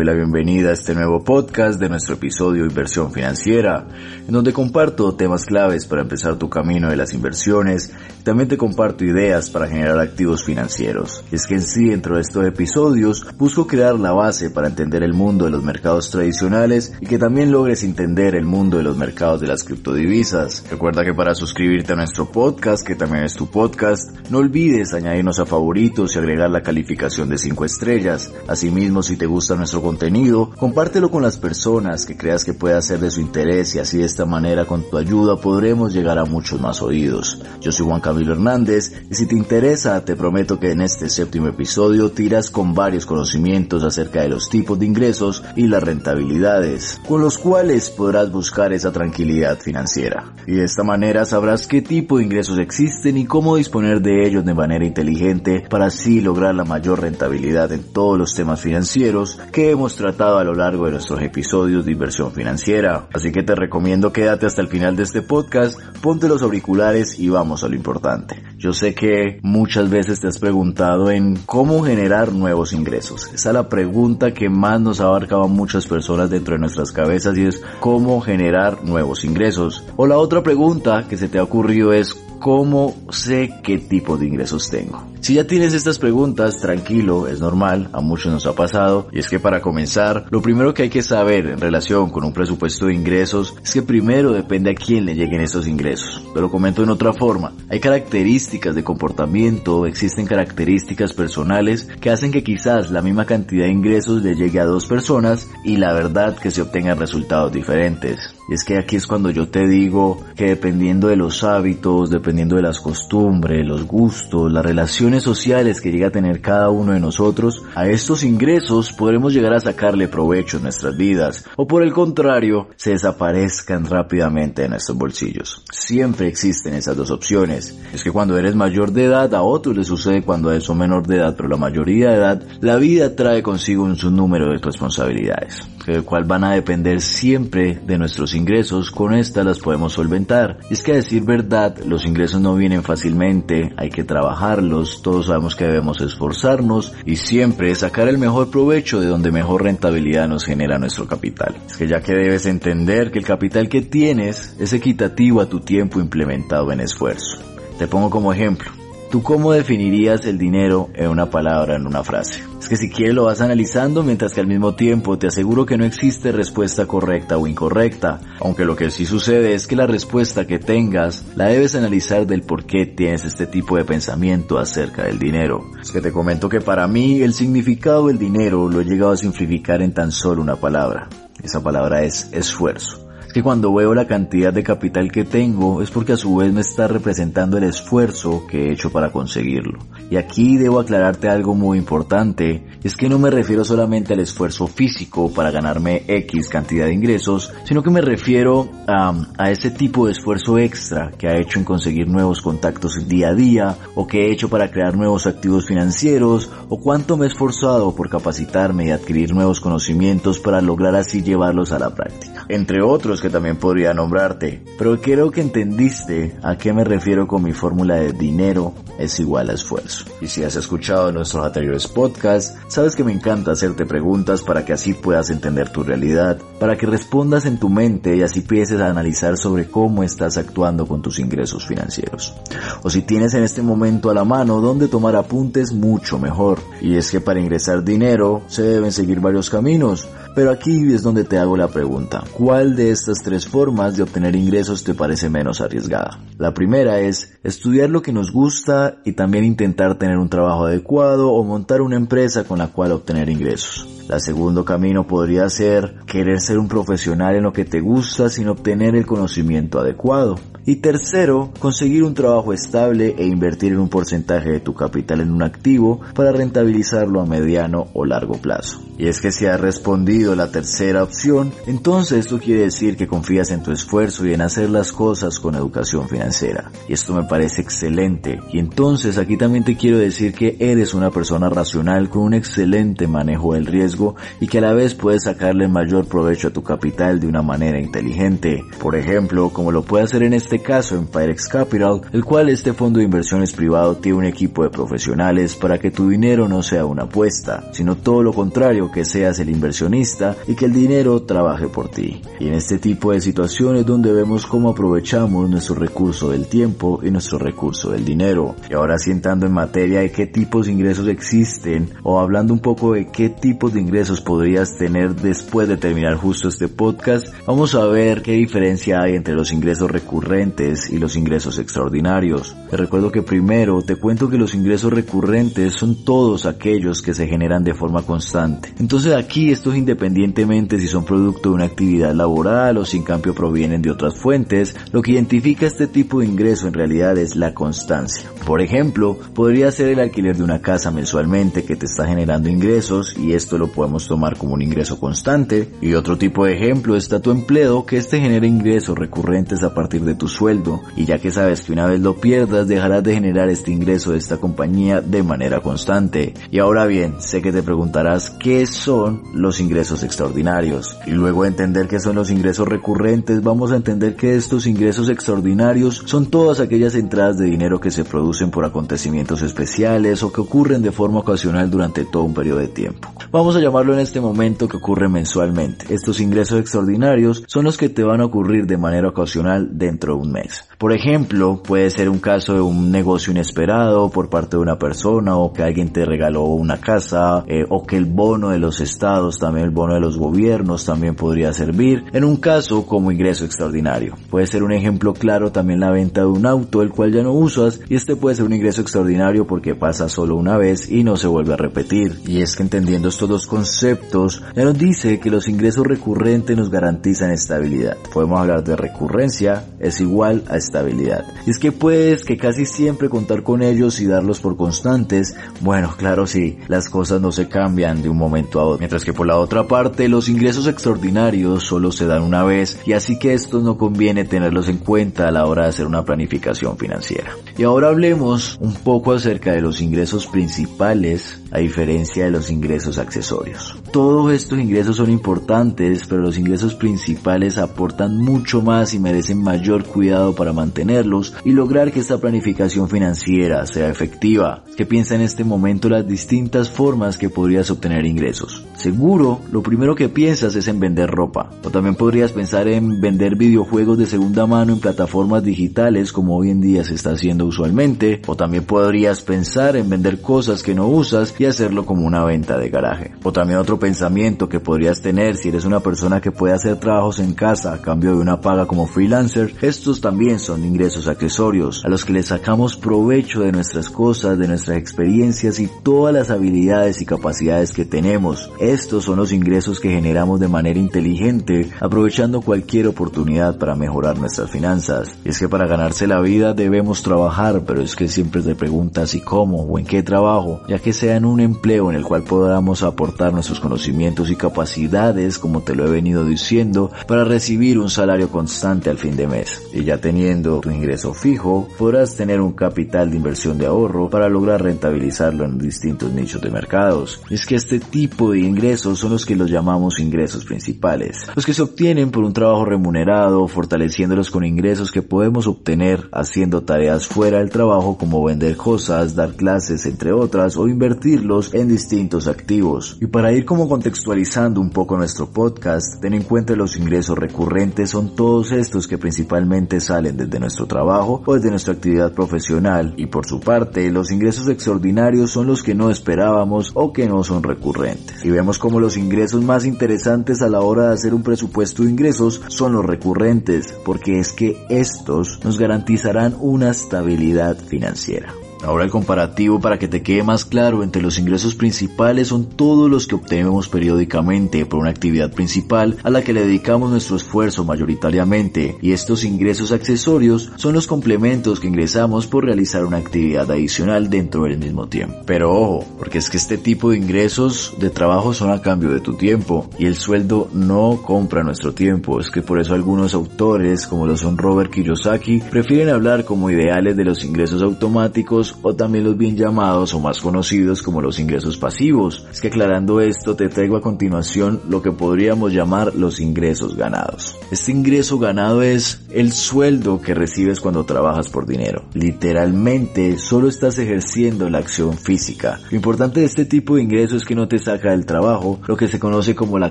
doy la bienvenida a este nuevo podcast de nuestro episodio Inversión Financiera, en donde comparto temas claves para empezar tu camino de las inversiones y también te comparto ideas para generar activos financieros. es que en sí, dentro de estos episodios, busco crear la base para entender el mundo de los mercados tradicionales y que también logres entender el mundo de los mercados de las criptodivisas. Recuerda que para suscribirte a nuestro podcast, que también es tu podcast, no olvides añadirnos a favoritos y agregar la calificación de 5 estrellas. Asimismo, si te gusta nuestro contenido, compártelo con las personas que creas que pueda ser de su interés y así de esta manera con tu ayuda podremos llegar a muchos más oídos. Yo soy Juan Camilo Hernández y si te interesa te prometo que en este séptimo episodio tiras con varios conocimientos acerca de los tipos de ingresos y las rentabilidades, con los cuales podrás buscar esa tranquilidad financiera. Y de esta manera sabrás qué tipo de ingresos existen y cómo disponer de ellos de manera inteligente para así lograr la mayor rentabilidad en todos los temas financieros que hemos tratado a lo largo de nuestros episodios de inversión financiera. Así que te recomiendo quédate hasta el final de este podcast, ponte los auriculares y vamos a lo importante. Yo sé que muchas veces te has preguntado en cómo generar nuevos ingresos. Esa es la pregunta que más nos abarcaba muchas personas dentro de nuestras cabezas y es cómo generar nuevos ingresos. O la otra pregunta que se te ha ocurrido es ¿Cómo sé qué tipo de ingresos tengo? Si ya tienes estas preguntas, tranquilo, es normal, a muchos nos ha pasado, y es que para comenzar, lo primero que hay que saber en relación con un presupuesto de ingresos es que primero depende a quién le lleguen estos ingresos. Pero lo comento en otra forma, hay características de comportamiento, existen características personales que hacen que quizás la misma cantidad de ingresos le llegue a dos personas y la verdad que se obtengan resultados diferentes. Y es que aquí es cuando yo te digo que dependiendo de los hábitos, dependiendo de las costumbres, los gustos, las relaciones sociales que llega a tener cada uno de nosotros, a estos ingresos podremos llegar a sacarle provecho en nuestras vidas o por el contrario, se desaparezcan rápidamente en nuestros bolsillos. Siempre existen esas dos opciones. Es que cuando eres mayor de edad, a otros les sucede cuando eres menor de edad, pero la mayoría de edad, la vida trae consigo un número de responsabilidades, el cual van a depender siempre de nuestros ingresos con estas las podemos solventar. es que a decir verdad, los ingresos no vienen fácilmente, hay que trabajarlos, todos sabemos que debemos esforzarnos y siempre sacar el mejor provecho de donde mejor rentabilidad nos genera nuestro capital. Es que ya que debes entender que el capital que tienes es equitativo a tu tiempo implementado en esfuerzo. Te pongo como ejemplo. ¿Tú cómo definirías el dinero en una palabra, en una frase? Es que si quieres lo vas analizando mientras que al mismo tiempo te aseguro que no existe respuesta correcta o incorrecta, aunque lo que sí sucede es que la respuesta que tengas la debes analizar del por qué tienes este tipo de pensamiento acerca del dinero. Es que te comento que para mí el significado del dinero lo he llegado a simplificar en tan solo una palabra. Esa palabra es esfuerzo que cuando veo la cantidad de capital que tengo es porque a su vez me está representando el esfuerzo que he hecho para conseguirlo. Y aquí debo aclararte algo muy importante, es que no me refiero solamente al esfuerzo físico para ganarme X cantidad de ingresos, sino que me refiero a, a ese tipo de esfuerzo extra que ha hecho en conseguir nuevos contactos día a día, o que he hecho para crear nuevos activos financieros, o cuánto me he esforzado por capacitarme y adquirir nuevos conocimientos para lograr así llevarlos a la práctica. Entre otros que también podría nombrarte, pero creo que entendiste a qué me refiero con mi fórmula de dinero es igual a esfuerzo. Y si has escuchado nuestros anteriores podcasts, sabes que me encanta hacerte preguntas para que así puedas entender tu realidad, para que respondas en tu mente y así empieces a analizar sobre cómo estás actuando con tus ingresos financieros. O si tienes en este momento a la mano donde tomar apuntes mucho mejor. Y es que para ingresar dinero se deben seguir varios caminos, pero aquí es donde te hago la pregunta, ¿cuál de estas tres formas de obtener ingresos te parece menos arriesgada? La primera es estudiar lo que nos gusta y también intentar tener un trabajo adecuado o montar una empresa con la cual obtener ingresos. La segundo camino podría ser querer ser un profesional en lo que te gusta sin obtener el conocimiento adecuado. Y tercero, conseguir un trabajo estable e invertir en un porcentaje de tu capital en un activo para rentabilizarlo a mediano o largo plazo. Y es que si has respondido la tercera opción, entonces esto quiere decir que confías en tu esfuerzo y en hacer las cosas con educación financiera. Y esto me parece excelente. Y entonces aquí también te quiero decir que eres una persona racional con un excelente manejo del riesgo y que a la vez puedes sacarle mayor provecho a tu capital de una manera inteligente. Por ejemplo, como lo puede hacer en este caso Empirex Capital, el cual este fondo de inversiones privado tiene un equipo de profesionales para que tu dinero no sea una apuesta, sino todo lo contrario, que seas el inversionista y que el dinero trabaje por ti. Y en este tipo de situaciones donde vemos cómo aprovechamos nuestro recurso del tiempo y nuestro recurso del dinero. Y ahora sí entrando en materia de qué tipos de ingresos existen o hablando un poco de qué tipos de ingresos podrías tener después de terminar justo este podcast, vamos a ver qué diferencia hay entre los ingresos recurrentes y los ingresos extraordinarios. Te recuerdo que primero te cuento que los ingresos recurrentes son todos aquellos que se generan de forma constante. Entonces aquí esto es independientemente si son producto de una actividad laboral o si en cambio provienen de otras fuentes, lo que identifica este tipo de ingreso en realidad es la constancia. Por ejemplo, podría ser el alquiler de una casa mensualmente que te está generando ingresos y esto lo podemos tomar como un ingreso constante. Y otro tipo de ejemplo está tu empleo que este genera ingresos recurrentes a partir de tu sueldo y ya que sabes que una vez lo pierdas dejarás de generar este ingreso de esta compañía de manera constante. Y ahora bien, sé que te preguntarás qué son los ingresos extraordinarios y luego de entender qué son los ingresos recurrentes vamos a entender que estos ingresos extraordinarios son todas aquellas entradas de dinero que se producen por acontecimientos especiales o que ocurren de forma ocasional durante todo un periodo de tiempo. Vamos a llamarlo en este momento que ocurre mensualmente. Estos ingresos extraordinarios son los que te van a ocurrir de manera ocasional dentro de un mes. Por ejemplo, puede ser un caso de un negocio inesperado por parte de una persona o que alguien te regaló una casa eh, o que el bono de los estados, también el bono de los gobiernos también podría servir en un caso como ingreso extraordinario. Puede ser un ejemplo claro también la venta de un auto el cual ya no usas y este puede ser un ingreso extraordinario porque pasa solo una vez y no se vuelve a repetir. Y es que entendiendo estos dos conceptos ya nos dice que los ingresos recurrentes nos garantizan estabilidad. Podemos hablar de recurrencia es igual a estabilidad. Es que puedes que casi siempre contar con ellos y darlos por constantes. Bueno, claro sí, las cosas no se cambian de un momento a otro. Mientras que por la otra parte, los ingresos extraordinarios solo se dan una vez y así que estos no conviene tenerlos en cuenta a la hora de hacer una planificación financiera. Y ahora hablemos un poco acerca de los ingresos principales a diferencia de los ingresos accesorios. Todos estos ingresos son importantes, pero los ingresos principales aportan mucho más y merecen mayor cuidado para mantenerlos y lograr que esta planificación financiera sea efectiva. ¿Qué piensa en este momento las distintas formas que podrías obtener ingresos? Seguro, lo primero que piensas es en vender ropa, o también podrías pensar en vender videojuegos de segunda mano en plataformas digitales como hoy en día se está haciendo usualmente, o también podrías pensar en vender cosas que no usas y hacerlo como una venta de garaje. O también otro pensamiento que podrías tener si eres una persona que puede hacer trabajos en casa a cambio de una paga como freelancer, estos también son ingresos accesorios a los que le sacamos provecho de nuestras cosas, de nuestras experiencias y todas las habilidades y capacidades que tenemos. Estos son los ingresos que generamos de manera inteligente, aprovechando cualquier oportunidad para mejorar nuestras finanzas. Y es que para ganarse la vida debemos trabajar, pero es que siempre te preguntas y cómo o en qué trabajo, ya que sea en un empleo en el cual podamos aportar nuestros conocimientos y capacidades, como te lo he venido diciendo, para recibir un salario constante al fin de mes. Y ya teniendo tu ingreso fijo, podrás tener un capital de inversión de ahorro para lograr rentabilizarlo en distintos nichos de mercados. Es que este tipo de ingresos son los que los llamamos ingresos principales, los que se obtienen por un trabajo remunerado, fortaleciéndolos con ingresos que podemos obtener haciendo tareas fuera del trabajo como vender cosas, dar clases, entre otras, o invertirlos en distintos activos. Y para ir como contextualizando un poco nuestro podcast, ten en cuenta los ingresos recurrentes son todos estos que principalmente salen desde nuestro trabajo o desde nuestra actividad profesional y por su parte los ingresos extraordinarios son los que no esperábamos o que no son recurrentes. Y vemos como los ingresos más interesantes a la hora de hacer un presupuesto de ingresos son los recurrentes porque es que estos nos garantizarán una estabilidad financiera. Ahora el comparativo para que te quede más claro entre los ingresos principales son todos los que obtenemos periódicamente por una actividad principal a la que le dedicamos nuestro esfuerzo mayoritariamente y estos ingresos accesorios son los complementos que ingresamos por realizar una actividad adicional dentro del mismo tiempo. Pero ojo, porque es que este tipo de ingresos de trabajo son a cambio de tu tiempo y el sueldo no compra nuestro tiempo. Es que por eso algunos autores como lo son Robert Kiyosaki prefieren hablar como ideales de los ingresos automáticos o también los bien llamados o más conocidos como los ingresos pasivos. Es que aclarando esto te traigo a continuación lo que podríamos llamar los ingresos ganados. Este ingreso ganado es el sueldo que recibes cuando trabajas por dinero. Literalmente solo estás ejerciendo la acción física. Lo importante de este tipo de ingreso es que no te saca del trabajo, lo que se conoce como la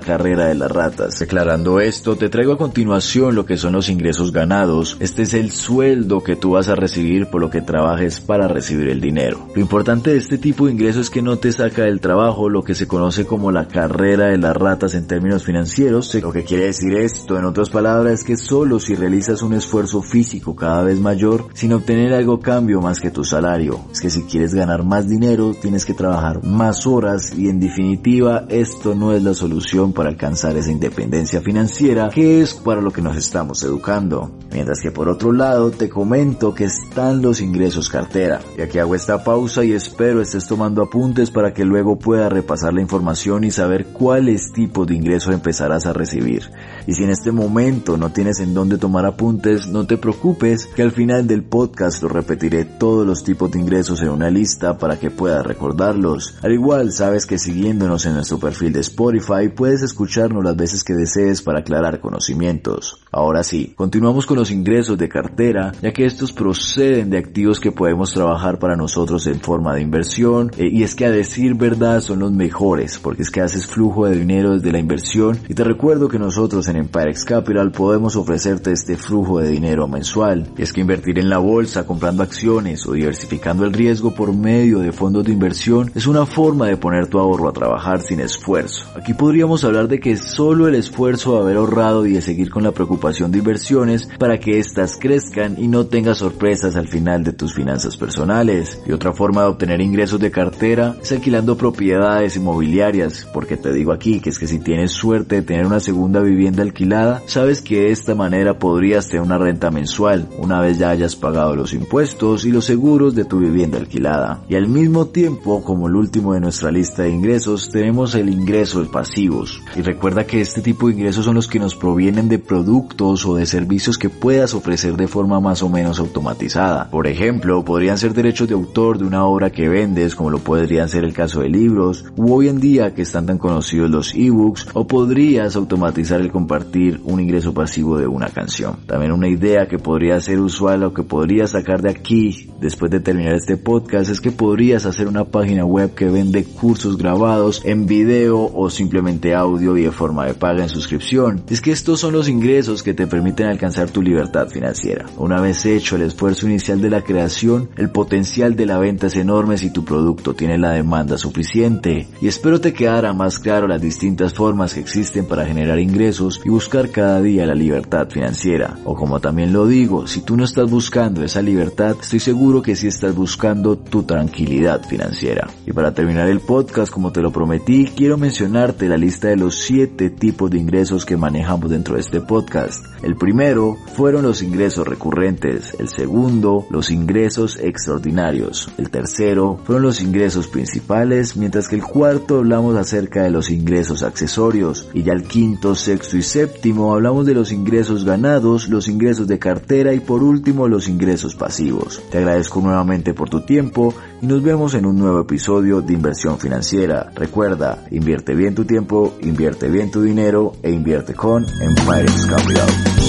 carrera de las ratas. Declarando esto, te traigo a continuación lo que son los ingresos ganados. Este es el sueldo que tú vas a recibir por lo que trabajes para recibir el dinero. Lo importante de este tipo de ingreso es que no te saca del trabajo, lo que se conoce como la carrera de las ratas en términos financieros. Lo que quiere decir esto, en otras palabras, es que solo si realizas un esfuerzo físico cada vez mayor, sin obtener algo cambio más que tu salario. Es que si quieres ganar más dinero, tienes que trabajar más horas y en definitiva esto no es la solución para alcanzar esa independencia financiera que es para lo que nos estamos educando. Mientras que por otro lado te comento que están los ingresos cartera. Y aquí hago esta pausa y espero estés tomando apuntes para que luego pueda repasar la información y saber cuáles tipos de ingresos empezarás a recibir. Y si en este momento no tienes en dónde tomar apuntes, no te preocupes que al final del podcast lo repetiré todos los tipos de ingresos en una lista para que puedas recordarlos. Al igual sabes que siguiéndonos en nuestro perfil de Spotify puedes escucharnos las veces que desees para aclarar conocimientos. Ahora sí, continuamos con los ingresos de cartera, ya que estos proceden de activos que podemos trabajar para nosotros en forma de inversión, eh, y es que a decir verdad son los mejores, porque es que haces flujo de dinero desde la inversión, y te recuerdo que nosotros en Empirex Capital podemos ofrecerte este flujo de dinero mensual, y es que invertir en la bolsa comprando acciones o diversificando el riesgo por medio de fondos de inversión es una forma de poner tu ahorro a trabajar sin esfuerzo. Aquí podríamos hablar de que solo el esfuerzo de haber ahorrado y de seguir con la preocupación de inversiones para que éstas crezcan y no tengas sorpresas al final de tus finanzas personales. Y otra forma de obtener ingresos de cartera es alquilando propiedades inmobiliarias, porque te digo aquí que es que si tienes suerte de tener una segunda vivienda alquilada, sabes que de esta manera podrías tener una renta mensual una vez ya hayas pagado los impuestos y los seguros de tu vivienda alquilada. Y al mismo tiempo, como el último de nuestra lista de ingresos, tenemos el ingreso de pasivos. Y recuerda que este tipo de ingresos son los que nos provienen de productos o de servicios que puedas ofrecer de forma más o menos automatizada. Por ejemplo, podrían ser derechos de autor de una obra que vendes, como lo podrían ser el caso de libros, u hoy en día que están tan conocidos los ebooks, o podrías automatizar el compartir un ingreso pasivo de una canción. También una idea que podría ser usual o que podrías sacar de aquí después de terminar este podcast es que podrías hacer una página web que vende cursos grabados en video o simplemente audio y de forma de paga en suscripción. Es que estos son los ingresos que te permiten alcanzar tu libertad financiera. Una vez hecho el esfuerzo inicial de la creación, el potencial de la venta es enorme si tu producto tiene la demanda suficiente. Y espero te quedara más claro las distintas formas que existen para generar ingresos y buscar cada día la libertad financiera. O como también lo digo, si tú no estás buscando esa libertad, estoy seguro que si estás buscando tu tranquilidad financiera. Y para terminar el podcast, como te lo prometí, quiero mencionarte la lista de los 7 tipos de ingresos que manejamos dentro de este podcast. El primero fueron los ingresos recurrentes, el segundo los ingresos el tercero fueron los ingresos principales, mientras que el cuarto hablamos acerca de los ingresos accesorios y ya el quinto, sexto y séptimo hablamos de los ingresos ganados, los ingresos de cartera y por último los ingresos pasivos. Te agradezco agradezco nuevamente por tu tiempo y nos vemos en un nuevo episodio de Inversión Financiera. Recuerda, invierte bien tu tiempo, invierte bien tu dinero e invierte con Empire Capital.